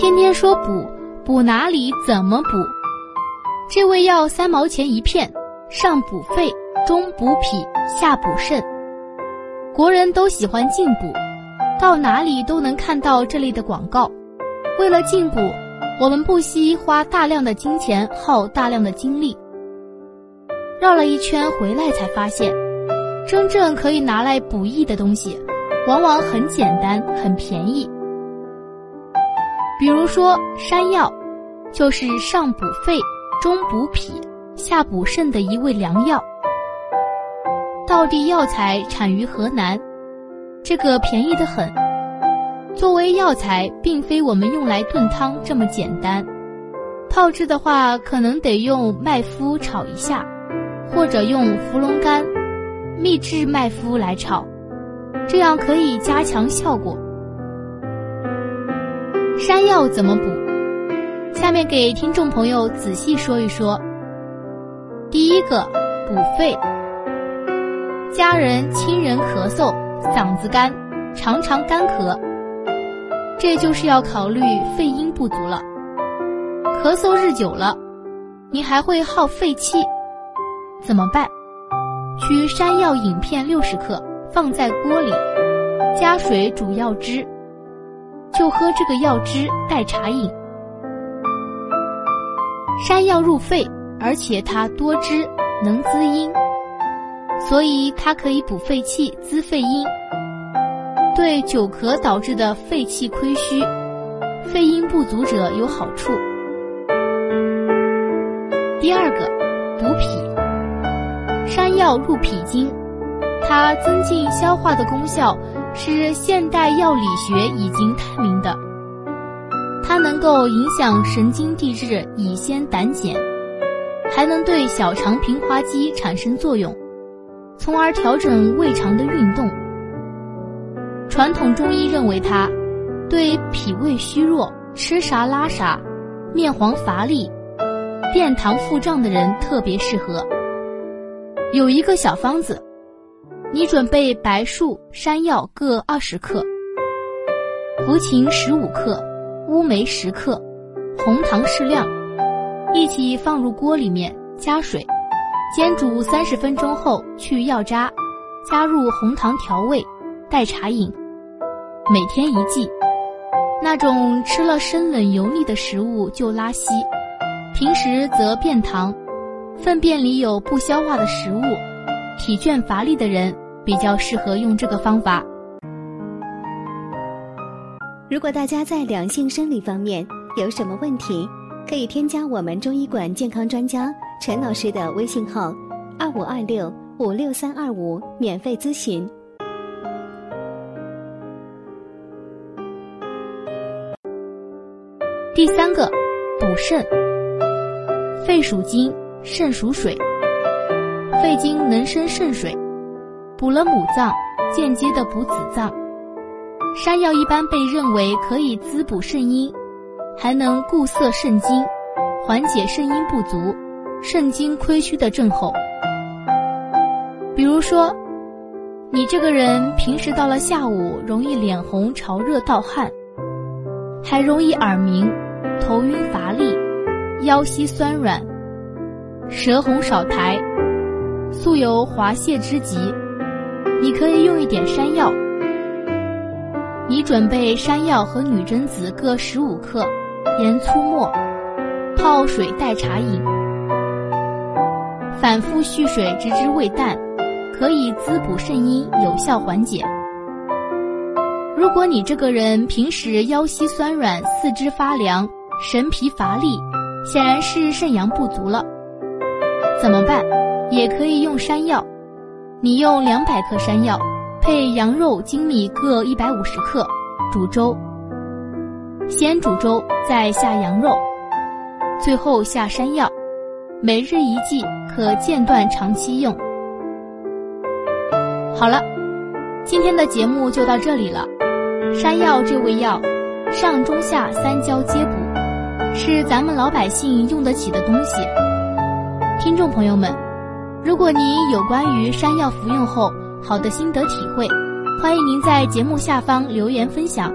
天天说补，补哪里？怎么补？这味药三毛钱一片，上补肺，中补脾，下补肾。国人都喜欢进补，到哪里都能看到这类的广告。为了进补，我们不惜花大量的金钱，耗大量的精力。绕了一圈回来，才发现，真正可以拿来补益的东西，往往很简单，很便宜。比如说山药，就是上补肺。中补脾，下补肾的一味良药。道地药材产于河南，这个便宜的很。作为药材，并非我们用来炖汤这么简单，泡制的话可能得用麦麸炒一下，或者用芙蓉干、秘制麦麸来炒，这样可以加强效果。山药怎么补？下面给听众朋友仔细说一说。第一个，补肺。家人、亲人咳嗽、嗓子干，常常干咳，这就是要考虑肺阴不足了。咳嗽日久了，你还会耗肺气，怎么办？取山药饮片六十克，放在锅里，加水煮药汁，就喝这个药汁代茶饮。山药入肺，而且它多汁，能滋阴，所以它可以补肺气、滋肺阴，对久咳导致的肺气亏虚、肺阴不足者有好处。第二个，补脾。山药入脾经，它增进消化的功效是现代药理学已经探明的。它能够影响神经递质乙酰胆碱，还能对小肠平滑肌产生作用，从而调整胃肠的运动。传统中医认为它对脾胃虚弱、吃啥拉啥、面黄乏力、便溏腹胀的人特别适合。有一个小方子，你准备白术、山药各二十克，茯芩十五克。乌梅十克，红糖适量，一起放入锅里面，加水，煎煮三十分钟后去药渣，加入红糖调味，代茶饮，每天一剂。那种吃了生冷油腻的食物就拉稀，平时则便溏，粪便里有不消化的食物，体倦乏力的人比较适合用这个方法。如果大家在两性生理方面有什么问题，可以添加我们中医馆健康专家陈老师的微信号：二五二六五六三二五，免费咨询。第三个，补肾。肺属金，肾属水，肺经能生肾水，补了母脏，间接的补子脏。山药一般被认为可以滋补肾阴，还能固涩肾精，缓解肾阴不足、肾精亏虚的症候。比如说，你这个人平时到了下午容易脸红、潮热、盗汗，还容易耳鸣、头晕乏力、腰膝酸软、舌红少苔，素有滑泻之疾，你可以用一点山药。你准备山药和女贞子各十五克，盐粗末，泡水代茶饮，反复蓄水直至胃淡，可以滋补肾阴，有效缓解。如果你这个人平时腰膝酸软、四肢发凉、神疲乏力，显然是肾阳不足了。怎么办？也可以用山药，你用两百克山药。配羊肉、精米各一百五十克，煮粥。先煮粥，再下羊肉，最后下山药。每日一剂，可间断长期用。好了，今天的节目就到这里了。山药这味药，上中下三焦皆补，是咱们老百姓用得起的东西。听众朋友们，如果您有关于山药服用后，好的心得体会，欢迎您在节目下方留言分享。